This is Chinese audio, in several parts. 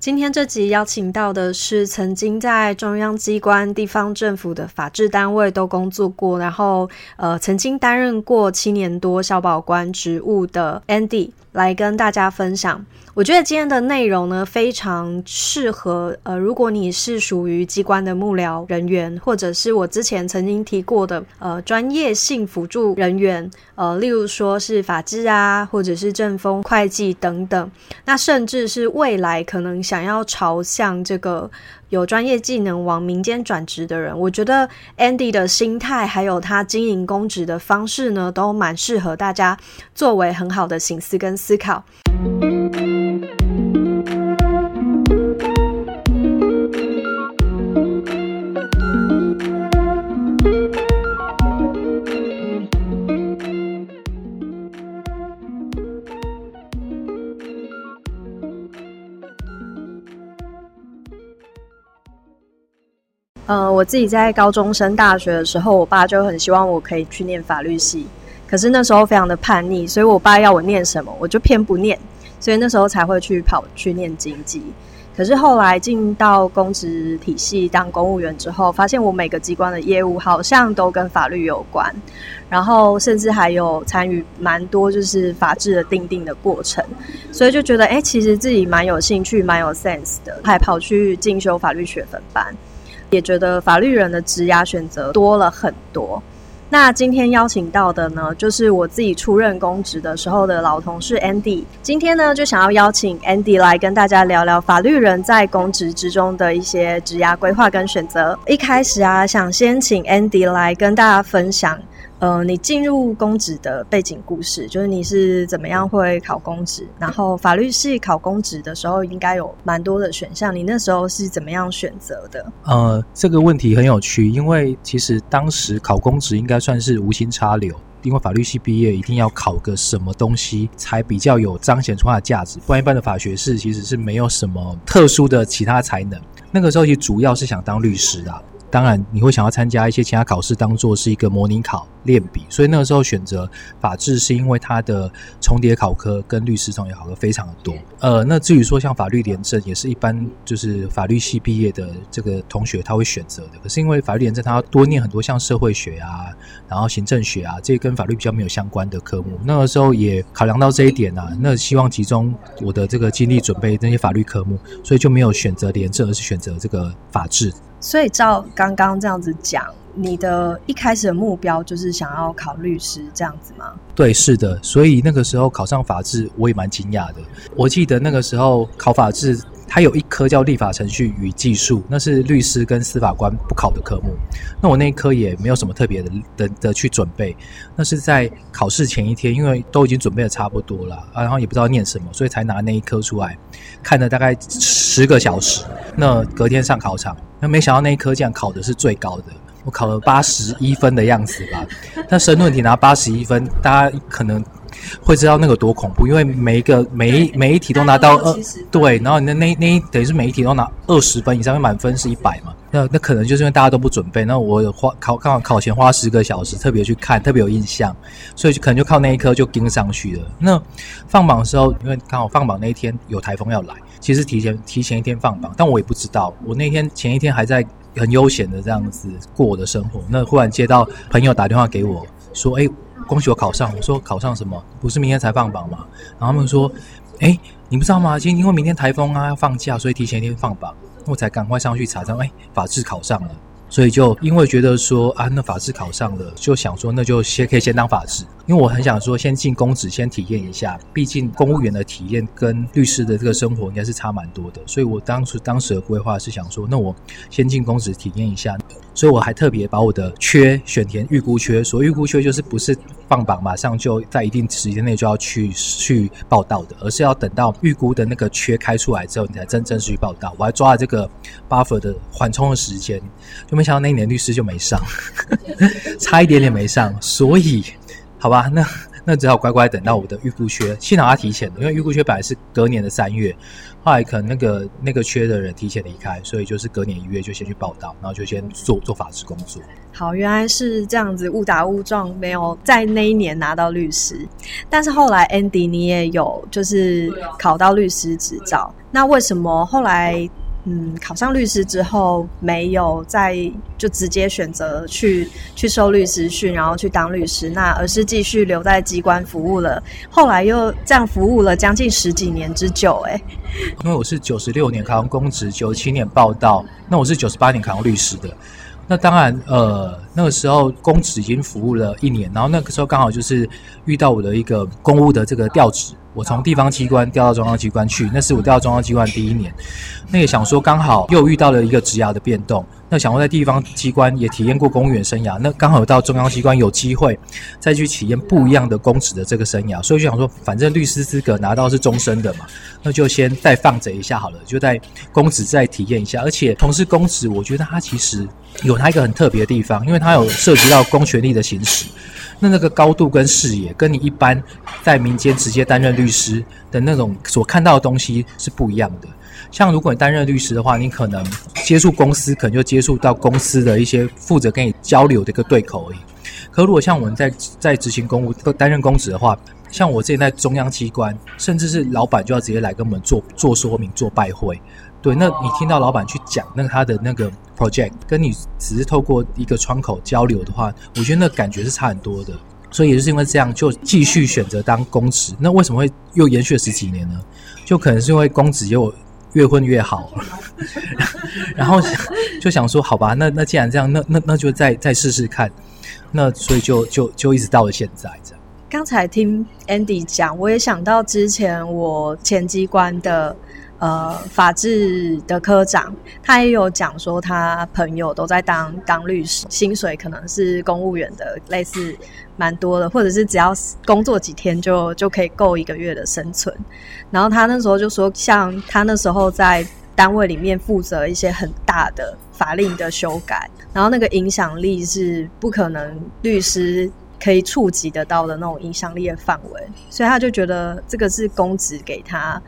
今天这集邀请到的是曾经在中央机关、地方政府的法制单位都工作过，然后呃曾经担任过七年多消保官职务的 Andy 来跟大家分享。我觉得今天的内容呢，非常适合呃，如果你是属于机关的幕僚人员，或者是我之前曾经提过的呃专业性辅助人员，呃，例如说是法制啊，或者是政风、会计等等，那甚至是未来可能想要朝向这个有专业技能往民间转职的人，我觉得 Andy 的心态还有他经营公职的方式呢，都蛮适合大家作为很好的形思跟思考。呃，我自己在高中升大学的时候，我爸就很希望我可以去念法律系，可是那时候非常的叛逆，所以我爸要我念什么，我就偏不念，所以那时候才会去跑去念经济。可是后来进到公职体系当公务员之后，发现我每个机关的业务好像都跟法律有关，然后甚至还有参与蛮多就是法制的定定的过程，所以就觉得哎，其实自己蛮有兴趣、蛮有 sense 的，还跑去进修法律学分班。也觉得法律人的职涯选择多了很多。那今天邀请到的呢，就是我自己出任公职的时候的老同事 Andy。今天呢，就想要邀请 Andy 来跟大家聊聊法律人在公职之中的一些职涯规划跟选择。一开始啊，想先请 Andy 来跟大家分享。呃，你进入公职的背景故事，就是你是怎么样会考公职？然后法律系考公职的时候，应该有蛮多的选项，你那时候是怎么样选择的？呃，这个问题很有趣，因为其实当时考公职应该算是无心插柳，因为法律系毕业一定要考个什么东西才比较有彰显出它的价值，不然一般的法学士其实是没有什么特殊的其他才能。那个时候其实主要是想当律师的。当然，你会想要参加一些其他考试，当做是一个模拟考练笔。所以那个时候选择法制，是因为它的重叠考科跟律师重叠考科非常的多。呃，那至于说像法律廉政，也是一般就是法律系毕业的这个同学他会选择的。可是因为法律廉政，他要多念很多像社会学啊，然后行政学啊，这些跟法律比较没有相关的科目。那个时候也考量到这一点啊，那希望集中我的这个精力准备那些法律科目，所以就没有选择廉政，而是选择这个法制。所以照刚刚这样子讲，你的一开始的目标就是想要考律师这样子吗？对，是的。所以那个时候考上法制，我也蛮惊讶的。我记得那个时候考法制，它有一科叫立法程序与技术，那是律师跟司法官不考的科目。那我那一科也没有什么特别的的的去准备。那是在考试前一天，因为都已经准备的差不多了，然后也不知道念什么，所以才拿那一科出来看了大概十个小时。那隔天上考场。那没想到那一科这样考的是最高的，我考了八十一分的样子吧。那申论题拿八十一分，大家可能会知道那个多恐怖，因为每一个每一每一题都拿到二，对，然后你的那那等于是每一题都拿二十分以上，满分是一百嘛。那那可能就是因为大家都不准备，那我花考刚好考前花十个小时，特别去看，特别有印象，所以就可能就靠那一科就盯上去了。那放榜的时候，因为刚好放榜那一天有台风要来。其实提前提前一天放榜，但我也不知道。我那天前一天还在很悠闲的这样子过我的生活，那忽然接到朋友打电话给我，说：“哎，恭喜我考上！”我说：“考上什么？不是明天才放榜吗？”然后他们说：“哎，你不知道吗？今因为明天台风啊要放假，所以提前一天放榜。”我才赶快上去查，证，哎，法制考上了。所以就因为觉得说啊，那法制考上了，就想说那就先可以先当法制，因为我很想说先进公职先体验一下，毕竟公务员的体验跟律师的这个生活应该是差蛮多的。所以我当时当时的规划是想说，那我先进公职体验一下。所以我还特别把我的缺选填预估缺，所预估缺就是不是放榜马上就在一定时间内就要去去报道的，而是要等到预估的那个缺开出来之后，你才真正去报道。我还抓了这个 buffer 的缓冲的时间，就没想到那一年律师就没上，差一点点没上。所以，好吧，那。那只好乖乖等到我的预估缺。幸好他提前了，因为预估缺本来是隔年的三月，后来可能那个那个缺的人提前离开，所以就是隔年一月就先去报道，然后就先做做法制工作。好，原来是这样子，误打误撞没有在那一年拿到律师，但是后来 Andy 你也有就是考到律师执照，那为什么后来？嗯，考上律师之后，没有再就直接选择去去受律师训，然后去当律师，那而是继续留在机关服务了。后来又这样服务了将近十几年之久，哎。因为我是九十六年考上公职，九七年报道，那我是九十八年考上律师的。那当然，呃，那个时候公职已经服务了一年，然后那个时候刚好就是遇到我的一个公务的这个调职。我从地方机关调到中央机关去，那是我调到中央机关第一年。那也想说，刚好又遇到了一个职涯的变动。那想说在地方机关也体验过公务员生涯，那刚好到中央机关有机会再去体验不一样的公职的这个生涯，所以就想说，反正律师资格拿到是终身的嘛，那就先再放着一下好了，就在公职再体验一下。而且从事公职，我觉得它其实有它一个很特别的地方，因为它有涉及到公权力的行使。那那个高度跟视野，跟你一般在民间直接担任律师的那种所看到的东西是不一样的。像如果你担任律师的话，你可能接触公司，可能就接触到公司的一些负责跟你交流的一个对口而已。可如果像我们在在执行公务、担任公职的话，像我之前在中央机关，甚至是老板就要直接来跟我们做做说明、做拜会。对，那你听到老板去讲那他的那个 project，跟你只是透过一个窗口交流的话，我觉得那感觉是差很多的。所以也就是因为这样，就继续选择当公职。那为什么会又延续了十几年呢？就可能是因为公职又越混越好，然后就想说，好吧，那那既然这样，那那那就再再试试看。那所以就就就一直到了现在这样。刚才听 Andy 讲，我也想到之前我前机关的。呃，法制的科长，他也有讲说，他朋友都在当当律师，薪水可能是公务员的类似蛮多的，或者是只要工作几天就就可以够一个月的生存。然后他那时候就说，像他那时候在单位里面负责一些很大的法令的修改，然后那个影响力是不可能律师可以触及得到的那种影响力的范围，所以他就觉得这个是公职给他。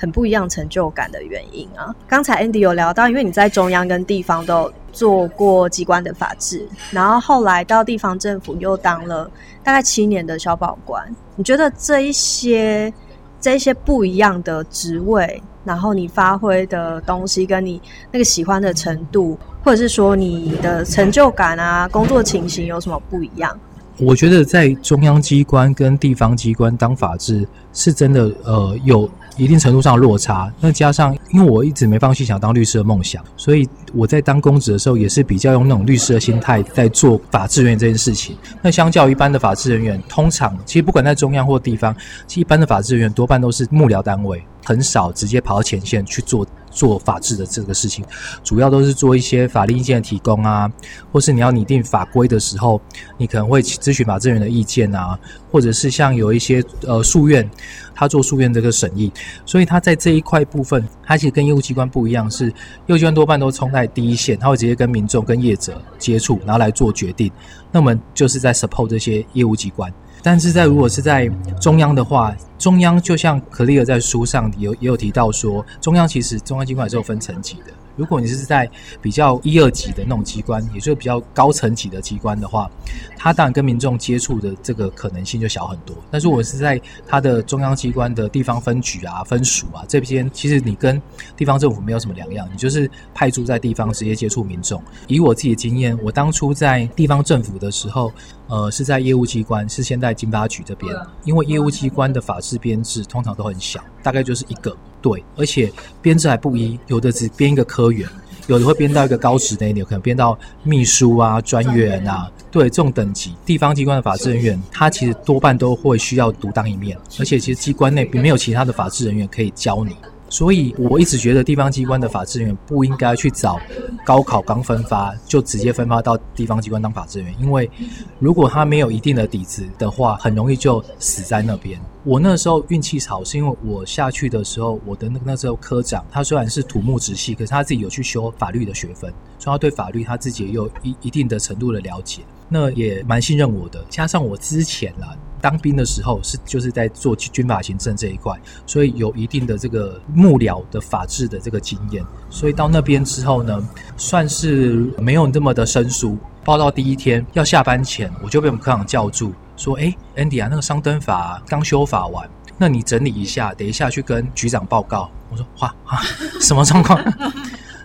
很不一样成就感的原因啊！刚才 Andy 有聊到，因为你在中央跟地方都做过机关的法制，然后后来到地方政府又当了大概七年的消保官。你觉得这一些这一些不一样的职位，然后你发挥的东西，跟你那个喜欢的程度，或者是说你的成就感啊，工作情形有什么不一样？我觉得在中央机关跟地方机关当法制是真的，呃，有。一定程度上的落差，那加上因为我一直没放弃想当律师的梦想，所以我在当公职的时候也是比较用那种律师的心态在做法制人员这件事情。那相较一般的法制人员，通常其实不管在中央或地方，其实一般的法制人员多半都是幕僚单位，很少直接跑到前线去做。做法制的这个事情，主要都是做一些法律意见的提供啊，或是你要拟定法规的时候，你可能会咨询法制人的意见啊，或者是像有一些呃诉愿，他做诉愿这个审议，所以他在这一块部分，他其实跟业务机关不一样，是业务机关多半都冲在第一线，他会直接跟民众跟业者接触，然后来做决定，那我们就是在 support 这些业务机关。但是在如果是在中央的话，中央就像可丽尔在书上有也有提到说，中央其实中央机关也是有分层级的。如果你是在比较一二级的那种机关，也就是比较高层级的机关的话，它当然跟民众接触的这个可能性就小很多。但是我是在它的中央机关的地方分局啊、分署啊这边，其实你跟地方政府没有什么两样，你就是派驻在地方直接接触民众。以我自己的经验，我当初在地方政府的时候，呃，是在业务机关，是现在经发局这边，因为业务机关的法制编制通常都很小，大概就是一个。对，而且编制还不一，有的只编一个科员，有的会编到一个高职的，有可能编到秘书啊、专员啊。对，这种等级，地方机关的法制人员，他其实多半都会需要独当一面，而且其实机关内并没有其他的法制人员可以教你。所以我一直觉得地方机关的法制人员不应该去找高考刚分发就直接分发到地方机关当法制人员，因为如果他没有一定的底子的话，很容易就死在那边。我那时候运气好，是因为我下去的时候，我的那个那时候科长他虽然是土木直系，可是他自己有去修法律的学分，所以他对法律他自己也有一一定的程度的了解。那也蛮信任我的，加上我之前啦，当兵的时候是就是在做军法行政这一块，所以有一定的这个幕僚的法治的这个经验。所以到那边之后呢，算是没有那么的生疏。报道第一天要下班前，我就被我们科长叫住，说：“哎，Andy 啊，那个商灯法刚修法完，那你整理一下，等一下去跟局长报告。”我说：“哇啊，什么状况？”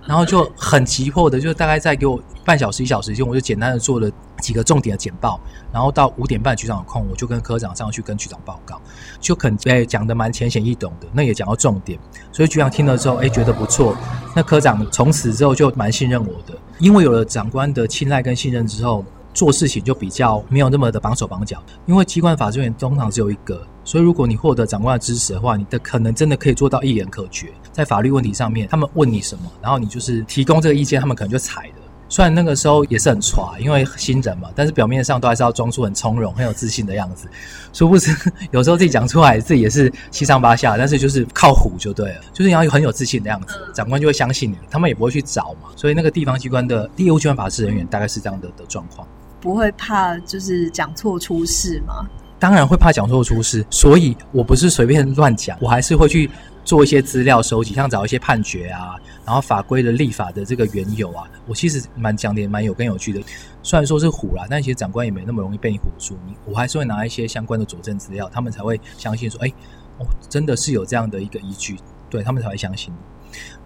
然后就很急迫的，就大概再给我半小时一小时间，我就简单的做了几个重点的简报。然后到五点半局长有空，我就跟科长上去跟局长报告，就肯哎讲的蛮浅显易懂的，那也讲到重点。所以局长听了之后，哎觉得不错。那科长从此之后就蛮信任我的，因为有了长官的青睐跟信任之后。做事情就比较没有那么的绑手绑脚，因为机关法制员通常只有一个，所以如果你获得长官的支持的话，你的可能真的可以做到一言可决。在法律问题上面，他们问你什么，然后你就是提供这个意见，他们可能就采的。虽然那个时候也是很抓，因为新人嘛，但是表面上都还是要装出很从容、很有自信的样子。殊不知，有时候自己讲出来，自己也是七上八下。但是就是靠唬就对了，就是你要有很有自信的样子，长官就会相信你，他们也不会去找嘛。所以那个地方机关的业务机关法制人员大概是这样的的状况。不会怕就是讲错出事吗？当然会怕讲错出事，所以我不是随便乱讲，我还是会去做一些资料收集，像找一些判决啊，然后法规的立法的这个缘由啊，我其实蛮讲的也，蛮有根有据的。虽然说是唬啦，但其实长官也没那么容易被你唬住，你我还是会拿一些相关的佐证资料，他们才会相信说，哎，哦，真的是有这样的一个依据，对他们才会相信。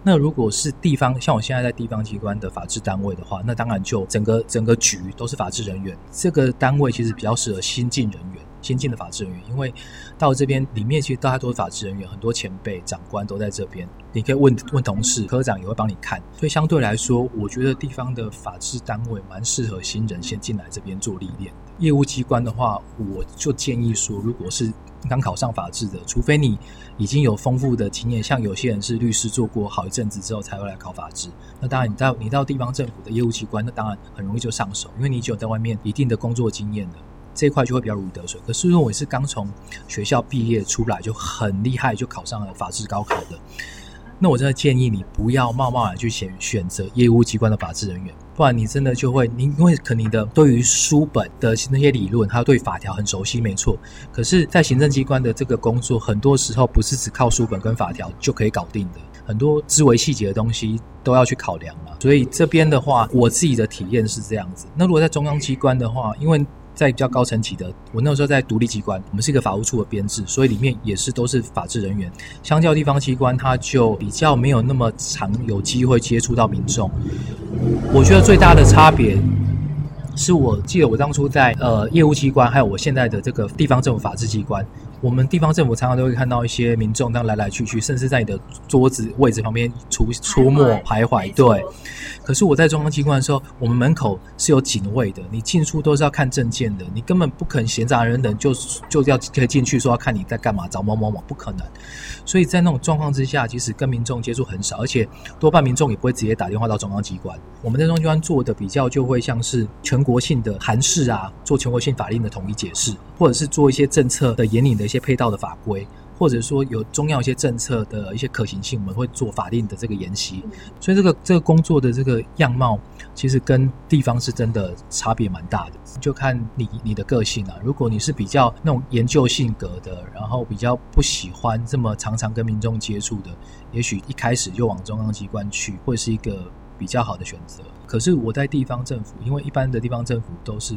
那如果是地方，像我现在在地方机关的法制单位的话，那当然就整个整个局都是法制人员。这个单位其实比较适合新进人员、新进的法制人员，因为到这边里面其实大家都是法制人员，很多前辈、长官都在这边。你可以问问同事，科长也会帮你看。所以相对来说，我觉得地方的法制单位蛮适合新人先进来这边做历练。业务机关的话，我就建议说，如果是刚考上法制的，除非你已经有丰富的经验，像有些人是律师做过好一阵子之后才会来考法制。那当然，你到你到地方政府的业务机关，那当然很容易就上手，因为你只有在外面一定的工作经验的这一块就会比较如鱼得水。可是如果你是刚从学校毕业出来就很厉害，就考上了法制高考的。那我真的建议你不要贸贸然去选选择业务机关的法制人员，不然你真的就会，你因为可能你的对于书本的那些理论，还有对法条很熟悉，没错。可是，在行政机关的这个工作，很多时候不是只靠书本跟法条就可以搞定的，很多思维细节的东西都要去考量嘛。所以这边的话，我自己的体验是这样子。那如果在中央机关的话，因为在比较高层级的，我那时候在独立机关，我们是一个法务处的编制，所以里面也是都是法制人员。相较地方机关，它就比较没有那么常有机会接触到民众。我觉得最大的差别，是我记得我当初在呃业务机关，还有我现在的这个地方政府法制机关。我们地方政府常常都会看到一些民众，这样来来去去，甚至在你的桌子位置旁边出出没徘徊。对，可是我在中央机关的时候，我们门口是有警卫的，你进出都是要看证件的，你根本不可能闲杂人等就就要可以进去说要看你在干嘛，找某某某，不可能。所以在那种状况之下，其实跟民众接触很少，而且多半民众也不会直接打电话到中央机关。我们在中央机关做的比较，就会像是全国性的函释啊，做全国性法令的统一解释，或者是做一些政策的引领的一些配套的法规。或者说有中要一些政策的一些可行性，我们会做法令的这个研习，所以这个这个工作的这个样貌，其实跟地方是真的差别蛮大的，就看你你的个性啊。如果你是比较那种研究性格的，然后比较不喜欢这么常常跟民众接触的，也许一开始就往中央机关去，会是一个比较好的选择。可是我在地方政府，因为一般的地方政府都是。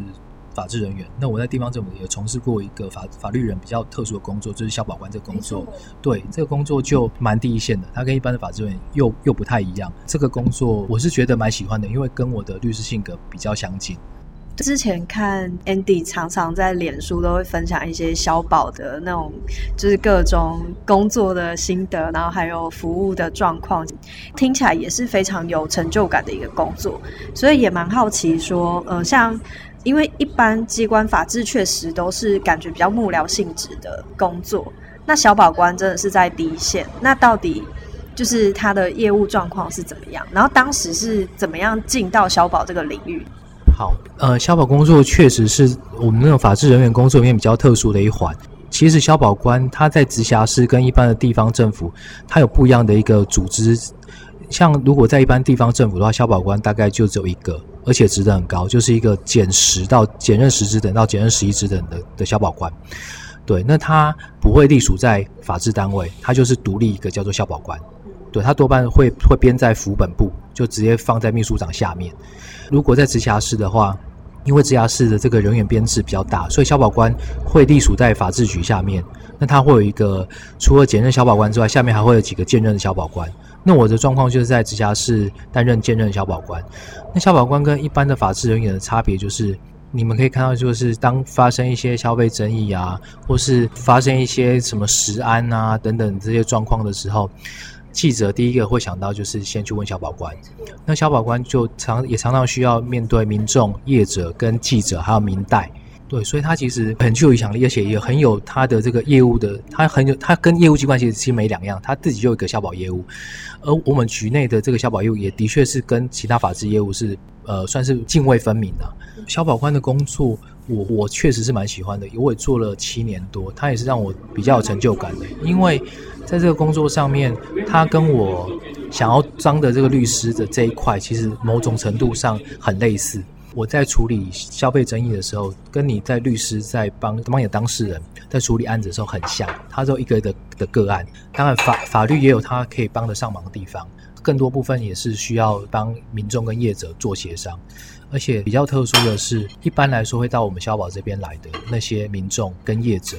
法制人员，那我在地方政府也从事过一个法法律人比较特殊的工作，就是消保官这个工作。对，这个工作就蛮第一线的，它跟一般的法制人员又又不太一样。这个工作我是觉得蛮喜欢的，因为跟我的律师性格比较相近。之前看 Andy 常常在脸书都会分享一些消保的那种，就是各种工作的心得，然后还有服务的状况，听起来也是非常有成就感的一个工作。所以也蛮好奇说，呃，像。因为一般机关法制确实都是感觉比较幕僚性质的工作，那小保官真的是在第一线。那到底就是他的业务状况是怎么样？然后当时是怎么样进到小保这个领域？好，呃，消保工作确实是我们那种法制人员工作里面比较特殊的一环。其实消保官他在直辖市跟一般的地方政府，他有不一样的一个组织。像如果在一般地方政府的话，消保官大概就只有一个。而且职等很高，就是一个减十到减任十职等到减任十一职等的的消保官。对，那他不会隶属在法制单位，他就是独立一个叫做消保官。对他多半会会编在府本部，就直接放在秘书长下面。如果在直辖市的话，因为直辖市的这个人员编制比较大，所以消保官会隶属在法制局下面。那他会有一个除了兼任消保官之外，下面还会有几个兼任的消保官。那我的状况就是在直辖市担任兼任消保官。那消保官跟一般的法制人员的差别就是，你们可以看到，就是当发生一些消费争议啊，或是发生一些什么食安啊等等这些状况的时候。记者第一个会想到就是先去问消保官，那消保官就常也常常需要面对民众、业者跟记者还有民代，对，所以他其实很具有影响力，而且也很有他的这个业务的，他很有他跟业务机关其实其实没两样，他自己就有一个消保业务，而我们局内的这个消保业务也的确是跟其他法制业务是呃算是泾渭分明的。消保官的工作，我我确实是蛮喜欢的，我也做了七年多，他也是让我比较有成就感的，因为。在这个工作上面，他跟我想要当的这个律师的这一块，其实某种程度上很类似。我在处理消费争议的时候，跟你在律师在帮帮你的当事人在处理案子的时候很像。他都一个的的个案，当然法法律也有他可以帮得上忙的地方，更多部分也是需要帮民众跟业者做协商。而且比较特殊的是，一般来说会到我们消保这边来的那些民众跟业者。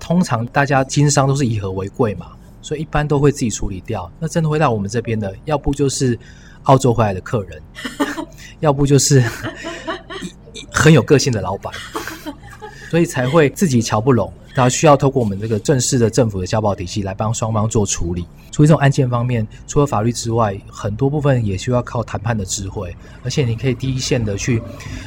通常大家经商都是以和为贵嘛，所以一般都会自己处理掉。那真的会到我们这边的，要不就是澳洲回来的客人，要不就是 很有个性的老板，所以才会自己瞧不拢。然后需要透过我们这个正式的政府的消保体系来帮双方做处理。处理这种案件方面，除了法律之外，很多部分也需要靠谈判的智慧，而且你可以第一线的去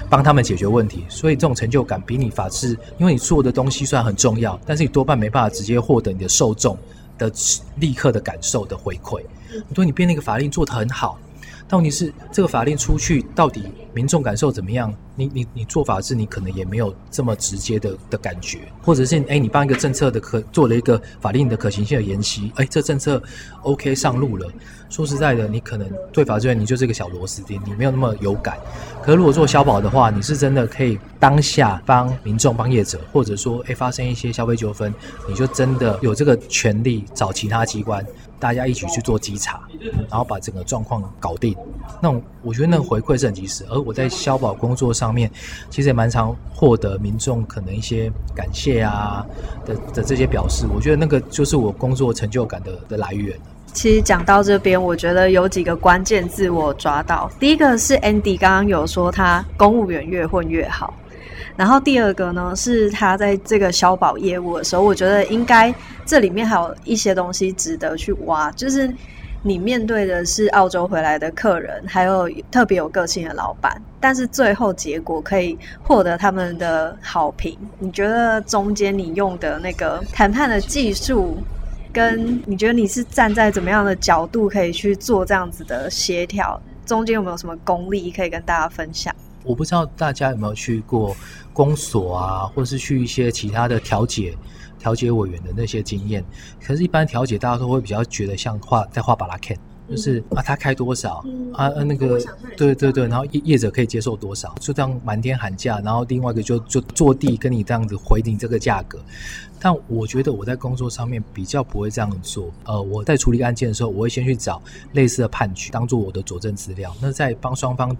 帮他们解决问题。所以这种成就感比你法治，因为你做的东西虽然很重要，但是你多半没办法直接获得你的受众的立刻的感受的回馈。你说你编那个法令做得很好，但问题是这个法令出去到底民众感受怎么样？你你你做法制，你可能也没有这么直接的的感觉，或者是哎，你帮一个政策的可做了一个法令的可行性的研析，哎，这政策 OK 上路了。说实在的，你可能对法制院你就是一个小螺丝钉，你没有那么有感。可是如果做消保的话，你是真的可以当下帮民众、帮业者，或者说哎发生一些消费纠纷，你就真的有这个权利找其他机关，大家一起去做稽查，然后把整个状况搞定。那我觉得那个回馈是很及时。而我在消保工作上。面其实也蛮常获得民众可能一些感谢啊的的这些表示，我觉得那个就是我工作成就感的的来源。其实讲到这边，我觉得有几个关键字我抓到，第一个是 Andy 刚刚有说他公务员越混越好，然后第二个呢是他在这个消保业务的时候，我觉得应该这里面还有一些东西值得去挖，就是。你面对的是澳洲回来的客人，还有特别有个性的老板，但是最后结果可以获得他们的好评。你觉得中间你用的那个谈判的技术，跟你觉得你是站在怎么样的角度可以去做这样子的协调？中间有没有什么功力可以跟大家分享？我不知道大家有没有去过公所啊，或是去一些其他的调解。调解委员的那些经验，可是，一般调解大家都会比较觉得像画在画巴拉 K，就是啊，他开多少啊，那个对对对，然后业业者可以接受多少，就这样满天喊价，然后另外一个就就坐地跟你这样子回你这个价格。但我觉得我在工作上面比较不会这样做。呃，我在处理案件的时候，我会先去找类似的判决当做我的佐证资料。那在帮双方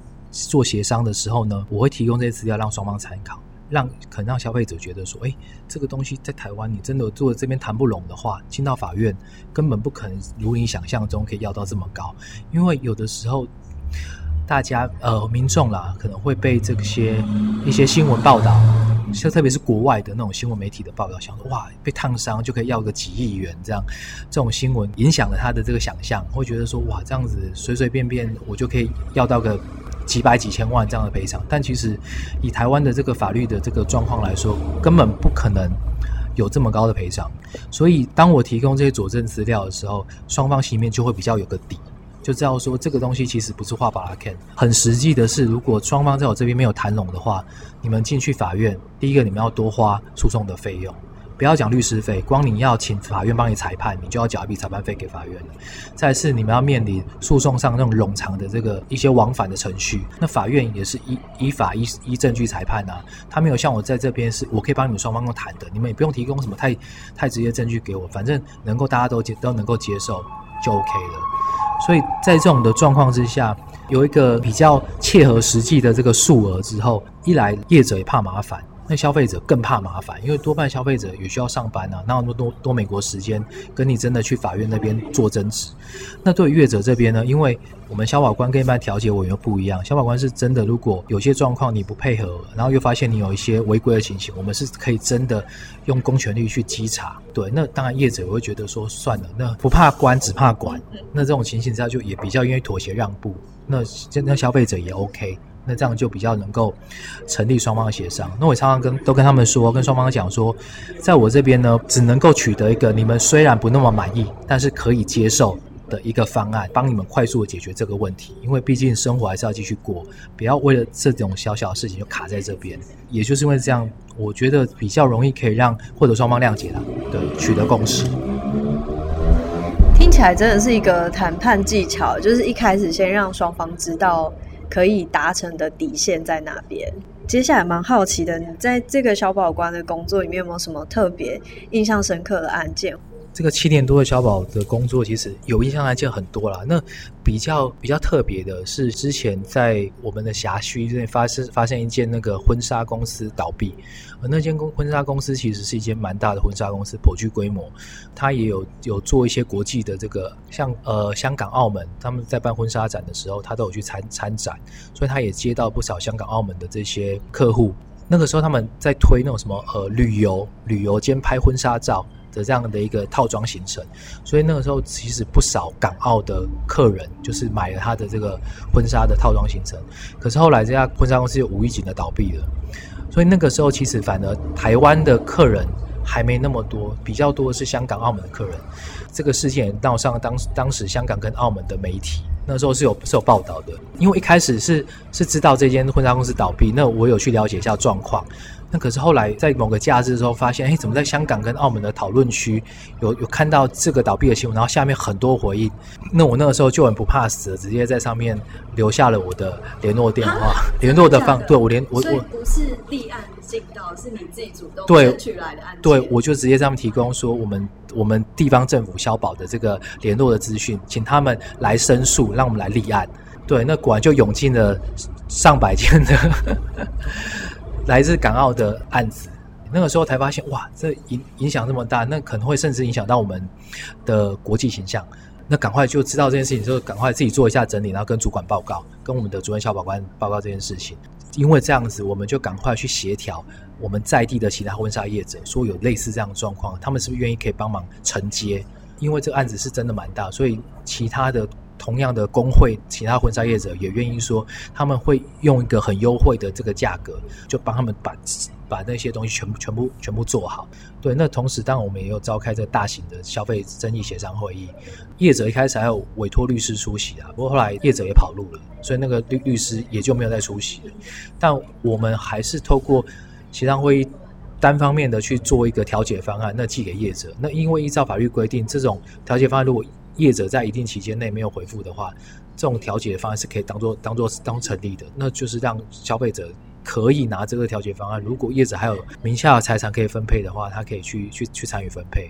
做协商的时候呢，我会提供这些资料让双方参考。让可能让消费者觉得说，哎，这个东西在台湾你真的做这边谈不拢的话，进到法院根本不可能如你想象中可以要到这么高。因为有的时候大家呃民众啦，可能会被这些一些新闻报道，像特别是国外的那种新闻媒体的报道，想说哇被烫伤就可以要个几亿元这样，这种新闻影响了他的这个想象，会觉得说哇这样子随随便便我就可以要到个。几百几千万这样的赔偿，但其实以台湾的这个法律的这个状况来说，根本不可能有这么高的赔偿。所以，当我提供这些佐证资料的时候，双方心里面就会比较有个底，就知道说这个东西其实不是画把拉 can。很实际的是，如果双方在我这边没有谈拢的话，你们进去法院，第一个你们要多花诉讼的费用，不要讲律师费，光你要请法院帮你裁判，你就要缴一笔裁判费给法院了。再是你们要面临诉讼上那种冗长的这个一些往返的程序，那法院也是依依法依依证据裁判啊。他没有像我在这边是我可以帮你们双方都谈的，你们也不用提供什么太太直接证据给我，反正能够大家都接都能够接受就 OK 了。所以在这种的状况之下，有一个比较切合实际的这个数额之后，一来业者也怕麻烦。那消费者更怕麻烦，因为多半消费者也需要上班啊，哪有那么多多美国时间跟你真的去法院那边做争执？那对于业者这边呢？因为我们消保官跟一般调解委员不一样，消保官是真的，如果有些状况你不配合，然后又发现你有一些违规的情形，我们是可以真的用公权力去稽查。对，那当然业者也会觉得说算了，那不怕官只怕管，那这种情形之下就也比较愿意妥协让步，那那消费者也 OK。那这样就比较能够成立双方的协商。那我常常跟都跟他们说，跟双方讲说，在我这边呢，只能够取得一个你们虽然不那么满意，但是可以接受的一个方案，帮你们快速的解决这个问题。因为毕竟生活还是要继续过，不要为了这种小小的事情就卡在这边。也就是因为这样，我觉得比较容易可以让获得双方谅解了，对，取得共识。听起来真的是一个谈判技巧，就是一开始先让双方知道。可以达成的底线在哪边？接下来蛮好奇的，你在这个小保官的工作里面有没有什么特别印象深刻的案件？这个七年多的小宝的工作，其实有印象案件很多啦。那比较比较特别的是，之前在我们的辖区这边发生发现一件那个婚纱公司倒闭，而那间公婚纱公司其实是一间蛮大的婚纱公司，颇具规模。它也有有做一些国际的这个，像呃香港、澳门，他们在办婚纱展的时候，他都有去参参展，所以他也接到不少香港、澳门的这些客户。那个时候他们在推那种什么呃旅游旅游兼拍婚纱照。的这样的一个套装行程，所以那个时候其实不少港澳的客人就是买了他的这个婚纱的套装行程。可是后来这家婚纱公司又无意间的倒闭了，所以那个时候其实反而台湾的客人还没那么多，比较多的是香港、澳门的客人。这个事件也闹上了当当时香港跟澳门的媒体，那时候是有是有报道的，因为一开始是是知道这间婚纱公司倒闭，那我有去了解一下状况。那可是后来在某个假日的时候发现，哎，怎么在香港跟澳门的讨论区有有看到这个倒闭的新闻？然后下面很多回应。那我那个时候就很不怕死，直接在上面留下了我的联络电话，联络的方对我连我我不是立案进到，是你自己主动争取来的案对，我就直接这样提供说，我们我们地方政府消保的这个联络的资讯，请他们来申诉，让我们来立案。对，那果然就涌进了上百件的。来自港澳的案子，那个时候才发现，哇，这影影响这么大，那可能会甚至影响到我们的国际形象。那赶快就知道这件事情之后，赶快自己做一下整理，然后跟主管报告，跟我们的主任消保官报告这件事情。因为这样子，我们就赶快去协调我们在地的其他婚纱业者，说有类似这样的状况，他们是不是愿意可以帮忙承接？因为这个案子是真的蛮大，所以其他的。同样的工会，其他婚纱业者也愿意说，他们会用一个很优惠的这个价格，就帮他们把把那些东西全部、全部、全部做好。对，那同时，当然我们也有召开这个大型的消费争议协商会议，业者一开始还有委托律师出席啊，不过后来业者也跑路了，所以那个律律师也就没有再出席了。但我们还是透过协商会议单方面的去做一个调解方案，那寄给业者。那因为依照法律规定，这种调解方案如果业者在一定期间内没有回复的话，这种调解方案是可以当做当做当成立的，那就是让消费者可以拿这个调解方案。如果业者还有名下的财产可以分配的话，他可以去去去参与分配。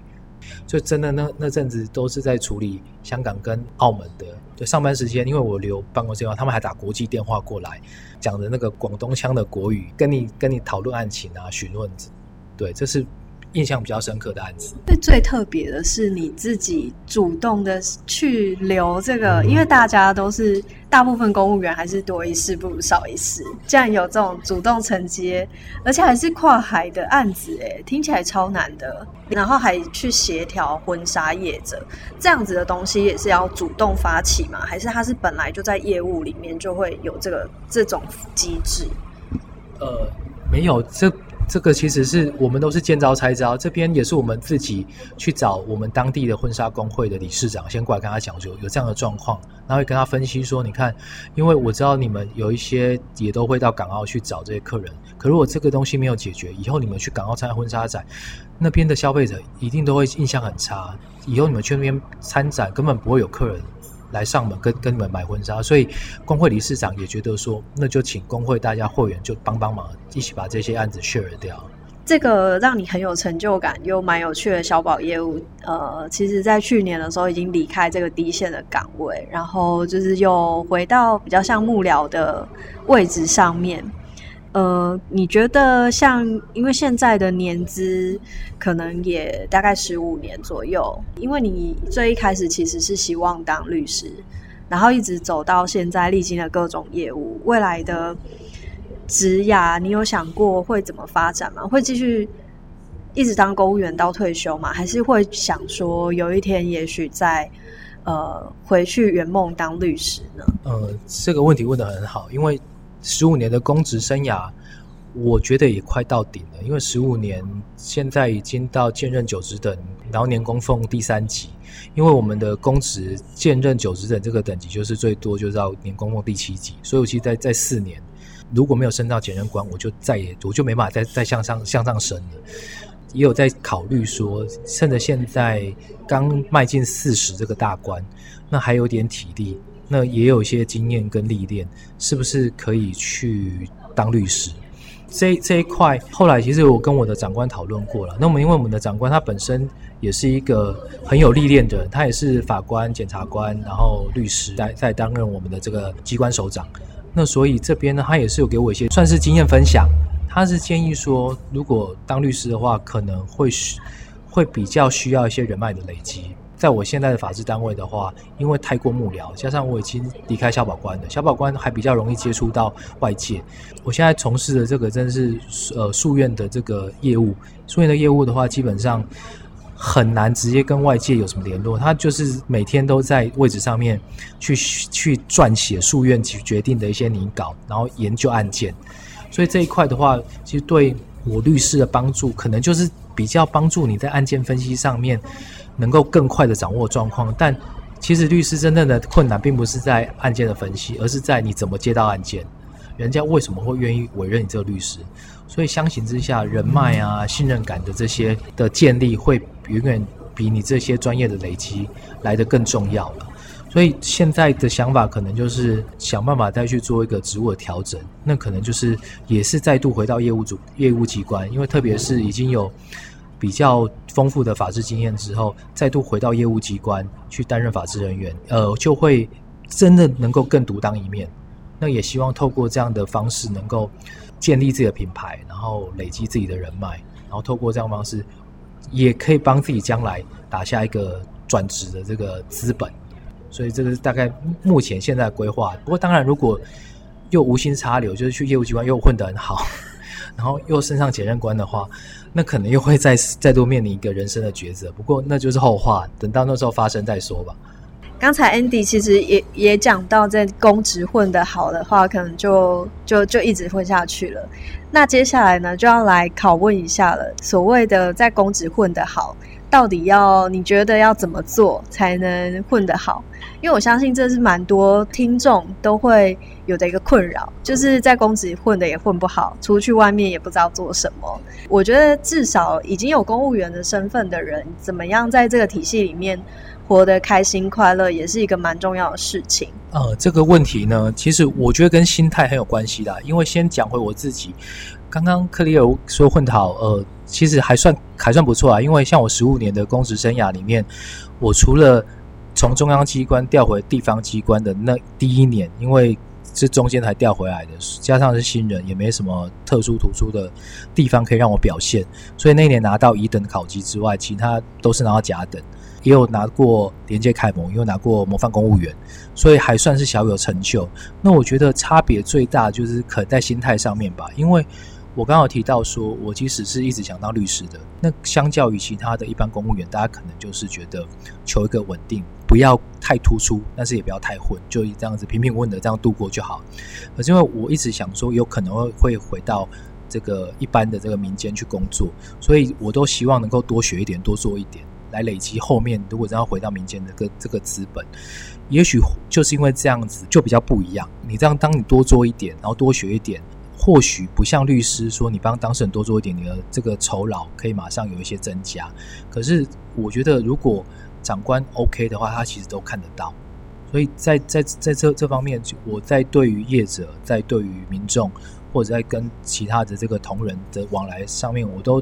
就真的那那阵子都是在处理香港跟澳门的，对上班时间，因为我留办公室电话，他们还打国际电话过来，讲的那个广东腔的国语，跟你跟你讨论案情啊，询问，对，这是。印象比较深刻的案子，最最特别的是你自己主动的去留这个，因为大家都是大部分公务员还是多一事不如少一事，这样有这种主动承接，而且还是跨海的案子，哎，听起来超难的。然后还去协调婚纱业者，这样子的东西也是要主动发起吗？还是他是本来就在业务里面就会有这个这种机制？呃，没有这。这个其实是我们都是见招拆招，这边也是我们自己去找我们当地的婚纱工会的理事长，先过来跟他讲说有这样的状况，然后会跟他分析说，你看，因为我知道你们有一些也都会到港澳去找这些客人，可如果这个东西没有解决，以后你们去港澳参加婚纱展，那边的消费者一定都会印象很差，以后你们去那边参展根本不会有客人。来上门跟跟你们买婚纱，所以工会理事长也觉得说，那就请工会大家会员就帮帮忙，一起把这些案子 share 掉。这个让你很有成就感又蛮有趣的小宝业务，呃，其实在去年的时候已经离开这个低线的岗位，然后就是又回到比较像幕僚的位置上面。呃，你觉得像，因为现在的年资可能也大概十五年左右，因为你最一开始其实是希望当律师，然后一直走到现在，历经了各种业务，未来的职涯，你有想过会怎么发展吗？会继续一直当公务员到退休吗？还是会想说有一天也许在呃回去圆梦当律师呢？呃，这个问题问的很好，因为。十五年的公职生涯，我觉得也快到顶了。因为十五年现在已经到兼任九职等，然后年功俸第三级。因为我们的公职兼任九职等这个等级，就是最多就到年功俸第七级。所以，我其实在在四年，如果没有升到检任官，我就再也我就没办法再再向上向上升了。也有在考虑说，趁着现在刚迈进四十这个大关，那还有点体力。那也有一些经验跟历练，是不是可以去当律师？这这一块，后来其实我跟我的长官讨论过了。那我们因为我们的长官他本身也是一个很有历练的人，他也是法官、检察官，然后律师在在担任我们的这个机关首长。那所以这边呢，他也是有给我一些算是经验分享。他是建议说，如果当律师的话，可能会需会比较需要一些人脉的累积。在我现在的法制单位的话，因为太过幕僚，加上我已经离开小保官了，小保官还比较容易接触到外界。我现在从事的这个真是呃诉院的这个业务，诉院的业务的话，基本上很难直接跟外界有什么联络。他就是每天都在位置上面去去撰写诉院决定的一些拟稿，然后研究案件。所以这一块的话，其实对我律师的帮助，可能就是比较帮助你在案件分析上面。能够更快的掌握状况，但其实律师真正的困难并不是在案件的分析，而是在你怎么接到案件，人家为什么会愿意委任你这个律师？所以相形之下，人脉啊、信任感的这些的建立，会远远比你这些专业的累积来的更重要了。所以现在的想法可能就是想办法再去做一个职务的调整，那可能就是也是再度回到业务组、业务机关，因为特别是已经有。比较丰富的法制经验之后，再度回到业务机关去担任法制人员，呃，就会真的能够更独当一面。那也希望透过这样的方式，能够建立自己的品牌，然后累积自己的人脉，然后透过这样方式，也可以帮自己将来打下一个转职的这个资本。所以这个是大概目前现在规划。不过当然，如果又无心插柳，就是去业务机关又混得很好。然后又升上检任官的话，那可能又会再再度面临一个人生的抉择。不过那就是后话，等到那时候发生再说吧。刚才 Andy 其实也也讲到，在公职混得好的话，可能就就就一直混下去了。那接下来呢，就要来拷问一下了。所谓的在公职混得好。到底要你觉得要怎么做才能混得好？因为我相信这是蛮多听众都会有的一个困扰，就是在公职混的也混不好，出去外面也不知道做什么。我觉得至少已经有公务员的身份的人，怎么样在这个体系里面活得开心快乐，也是一个蛮重要的事情。呃，这个问题呢，其实我觉得跟心态很有关系的。因为先讲回我自己，刚刚克里尔说混得好，呃。其实还算还算不错啊，因为像我十五年的公职生涯里面，我除了从中央机关调回地方机关的那第一年，因为是中间才调回来的，加上是新人，也没什么特殊突出的地方可以让我表现，所以那年拿到乙等考级之外，其他都是拿到甲等，也有拿过连接楷模，也有拿过模范公务员，所以还算是小有成就。那我觉得差别最大就是可能在心态上面吧，因为。我刚好提到说，我其实是一直想当律师的。那相较于其他的一般公务员，大家可能就是觉得求一个稳定，不要太突出，但是也不要太混，就这样子平平稳稳的这样度过就好。可是因为我一直想说，有可能会会回到这个一般的这个民间去工作，所以我都希望能够多学一点，多做一点，来累积后面如果真要回到民间的个这个资本，也许就是因为这样子就比较不一样。你这样当你多做一点，然后多学一点，或许不像律师说你帮当事人多做一点，你的这个酬劳可以马上有一些增加。可是我觉得如果长官 OK 的话，他其实都看得到。所以在在在这这方面，我在对于业者，在对于民众，或者在跟其他的这个同仁的往来上面，我都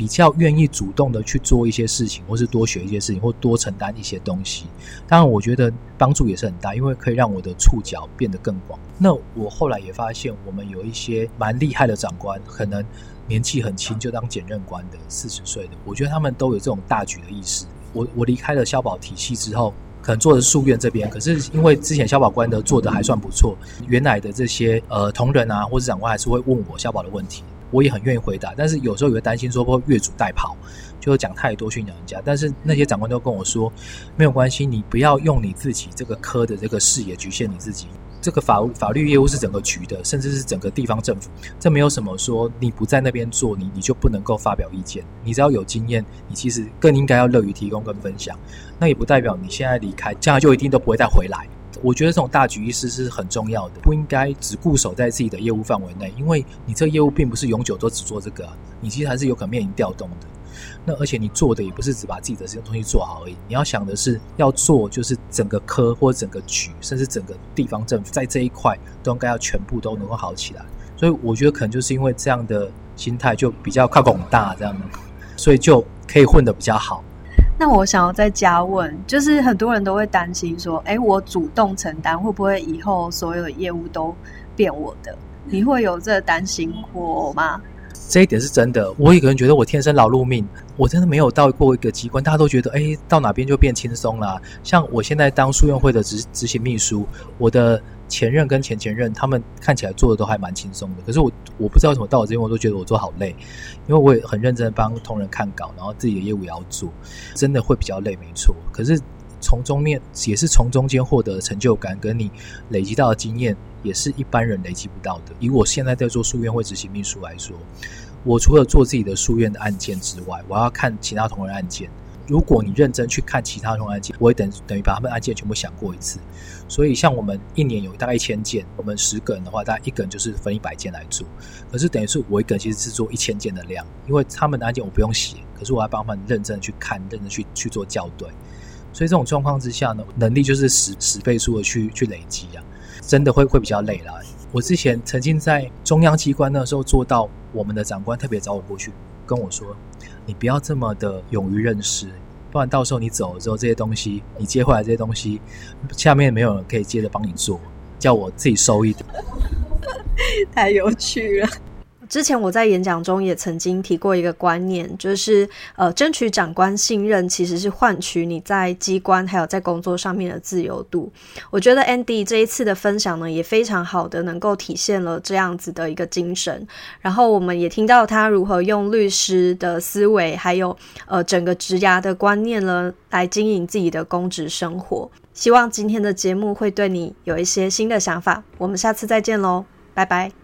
比较愿意主动的去做一些事情，或是多学一些事情，或多承担一些东西。当然，我觉得帮助也是很大，因为可以让我的触角变得更广。那我后来也发现，我们有一些蛮厉害的长官，可能年纪很轻就当检任官的四十岁的，我觉得他们都有这种大局的意识。我我离开了消保体系之后。可能做的书院这边，可是因为之前消保官的做的还算不错，原来的这些呃同仁啊或者长官还是会问我消保的问题，我也很愿意回答。但是有时候也会担心说会越俎代庖，就讲太多训讲人家。但是那些长官都跟我说，没有关系，你不要用你自己这个科的这个视野局限你自己。这个法法律业务是整个局的，甚至是整个地方政府，这没有什么说你不在那边做，你你就不能够发表意见。你只要有经验，你其实更应该要乐于提供跟分享。那也不代表你现在离开，将来就一定都不会再回来。我觉得这种大局意识是很重要的，不应该只固守在自己的业务范围内，因为你这个业务并不是永久都只做这个，你其实还是有可能面临调动的。那而且你做的也不是只把自己的这些东西做好而已，你要想的是要做就是整个科或者整个局，甚至整个地方政府在这一块都应该要全部都能够好起来。所以我觉得可能就是因为这样的心态就比较靠广大这样，所以就可以混得比较好。那我想要再加问，就是很多人都会担心说，哎，我主动承担会不会以后所有的业务都变我的？你会有这担心过吗？这一点是真的。我一个人觉得我天生劳碌命，我真的没有到过一个机关，大家都觉得哎，到哪边就变轻松了。像我现在当书院会的执执行秘书，我的前任跟前前任他们看起来做的都还蛮轻松的。可是我我不知道为什么到我这边，我都觉得我做好累，因为我也很认真帮同仁看稿，然后自己的业务也要做，真的会比较累，没错。可是。从中面也是从中间获得成就感，跟你累积到的经验，也是一般人累积不到的。以我现在在做书院会执行秘书来说，我除了做自己的书院的案件之外，我要看其他同仁案件。如果你认真去看其他同仁案件，我会等等于把他们案件全部想过一次。所以像我们一年有大概一千件，我们十个人的话，大概一个人就是分一百件来做。可是等于是我一个人其实是做一千件的量，因为他们的案件我不用写，可是我要帮他们认真去看，认真去去做校对。所以这种状况之下呢，能力就是十十倍数的去去累积啊，真的会会比较累啦。我之前曾经在中央机关那时候做到，我们的长官特别找我过去跟我说：“你不要这么的勇于认识，不然到时候你走了之后，这些东西你接回来这些东西，下面没有人可以接着帮你做，叫我自己收一点。”太有趣了。之前我在演讲中也曾经提过一个观念，就是呃，争取长官信任其实是换取你在机关还有在工作上面的自由度。我觉得 Andy 这一次的分享呢，也非常好的能够体现了这样子的一个精神。然后我们也听到他如何用律师的思维，还有呃整个职涯的观念呢，来经营自己的公职生活。希望今天的节目会对你有一些新的想法。我们下次再见喽，拜拜。